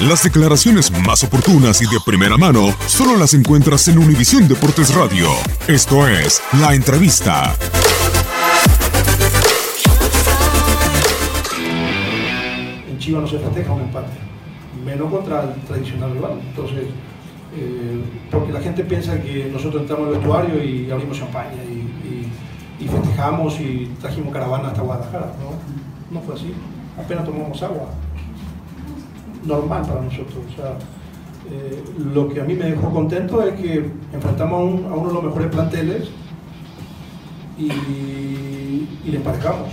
Las declaraciones más oportunas y de primera mano solo las encuentras en Univisión Deportes Radio. Esto es La Entrevista. En Chivas no se festeja un empate, menos contra el tradicional rival. Entonces, eh, porque la gente piensa que nosotros entramos al vestuario y abrimos champaña y, y- festejamos y trajimos caravana hasta Guadalajara. No, no fue así. Apenas tomamos agua. Normal para nosotros. O sea, eh, lo que a mí me dejó contento es que enfrentamos a, un- a uno de los mejores planteles y, le emparejamos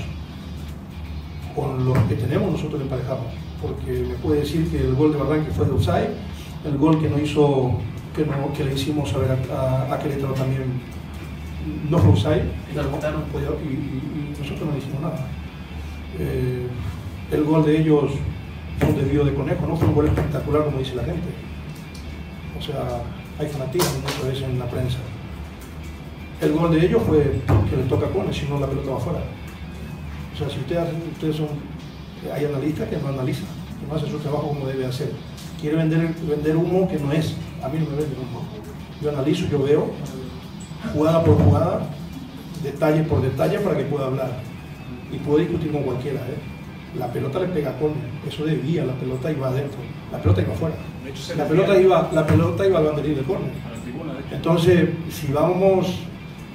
con los que tenemos nosotros le emparejamos. Porque me puede decir que el gol de Barranque fue de offside, el gol que, no hizo, que, no- que le hicimos a, ver a, Querétaro también no fue y- y- y nosotros no le hicimos nada. Eh, el gol de ellos fue un desvío de conejo, no fue un gol espectacular como dice la gente. O sea, hay fanatismo muchas veces en la prensa. El gol de ellos fue que le toca a Cone, si no la pelota va afuera. O sea, si ustedes, ustedes son, hay analistas que no analizan, que no hacen su trabajo como debe hacer. Quiere vender, vender humo que no es. A mí no me vende humo. Yo analizo, yo veo, jugada por jugada, detalle por detalle para que pueda hablar. Y puedo discutir con cualquiera. ¿eh? La pelota le pega con eso debía, la pelota iba adentro, la pelota iba afuera. La pelota iba, la pelota iba al banderín de córner. Entonces, si vamos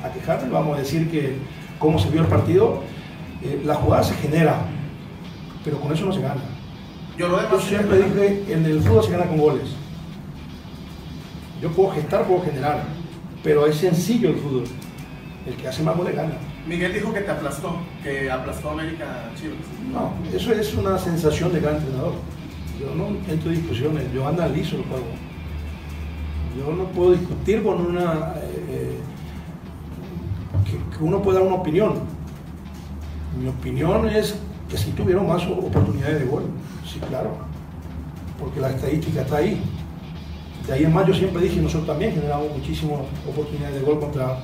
a quejarnos, vamos a decir que cómo se vio el partido, eh, la jugada se genera, pero con eso no se gana. Yo, siempre dije, en el fútbol se gana con goles. Yo puedo gestar, puedo generar, pero es sencillo el fútbol. El que hace más goles gana. Miguel dijo que te aplastó, que aplastó a América Chivas. No, eso es una sensación de gran entrenador. Yo no entro en discusiones, yo analizo el juego. Yo no puedo discutir con una... eh, que, que uno pueda dar una opinión. Mi opinión es que si tuvieron más oportunidades de gol. Sí, claro. Porque la estadística está ahí. De ahí en más yo siempre dije, nosotros también generamos muchísimas oportunidades de gol contra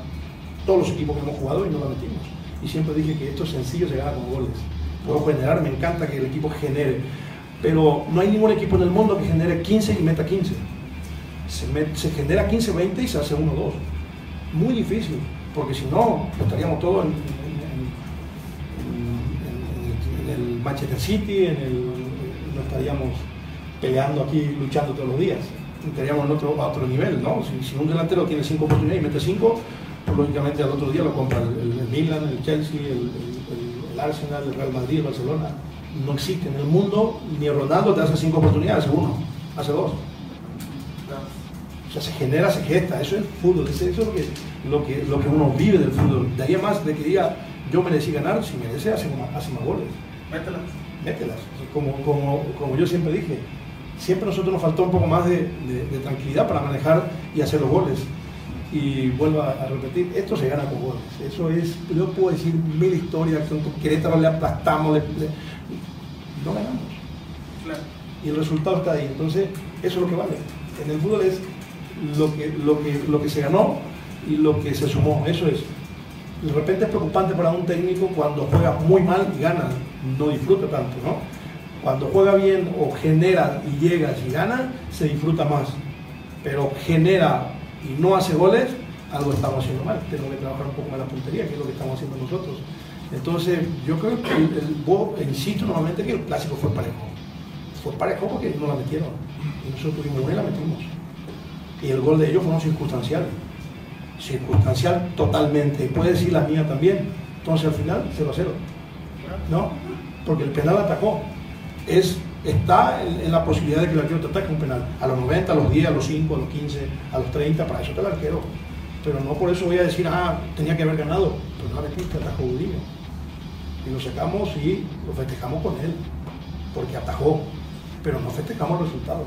todos los equipos que hemos jugado y no la metimos. Y siempre dije que esto es sencillo, se gana con goles. Puedo generar, me encanta que el equipo genere. Pero no hay ningún equipo en el mundo que genere 15 y meta 15. Se, met- se genera 15, 20 y se hace 1, 2. Muy difícil, porque si no, estaríamos todos en- en- en- en el Manchester City, en el, no estaríamos peleando aquí, luchando todos los días. Estaríamos en otro, a otro nivel, ¿no? Si, si un delantero tiene 5 oportunidades y mete 5, pues lógicamente al otro día lo compra el, el- el Milan, el Chelsea, el, el- el- el Arsenal, el Real Madrid, el Barcelona. no existe. En el mundo ni Ronaldo te hace cinco oportunidades, hace uno, hace dos. O sea, se genera, se gesta, eso es fútbol, eso es lo que, lo que, lo que uno vive del fútbol. De ahí más de que diga, yo merecí ganar, si merece, hace más, hace más goles. Mételas. Mételas. Como, como, como yo siempre dije, siempre a nosotros nos faltó un poco más de, de, de tranquilidad para manejar y hacer los goles. Y vuelvo a, a, repetir, esto se gana con goles. Eso es, yo puedo decir mil historias, con Querétaro le aplastamos, le, le, no ganamos. Claro. Y el resultado está ahí. Entonces, eso es lo que vale. En el fútbol es lo que, lo que, lo que se ganó y lo que se sumó. Eso es. De repente es preocupante para un técnico cuando juega muy mal y gana, no disfruta tanto, ¿no? Cuando juega bien o genera y llega y gana, se disfruta más. Pero genera y no hace goles, algo estamos haciendo mal. Tengo que trabajar un poco más la puntería, que es lo que estamos haciendo nosotros. Entonces, yo creo que el, el, insisto nuevamente que el clásico fue parejo. Fue parejo porque no la metieron. Y nosotros tuvimos una y la metimos. Y el gol de ellos fue un circunstancial. Circunstancial totalmente. Puede decir la mía también. Entonces, al final, 0 a 0. ¿No? Porque el penal atacó. Es está en, la posibilidad de que el arquero te ataque un penal. A los 90, a los 10, a los 5, a los 15, a los 30, para eso está el arquero. Pero no por eso voy a decir, ah, tenía que haber ganado. Pues no metiste, atajó Udino. Y lo sacamos y lo festejamos con él, porque atajó. Pero no festejamos el resultado.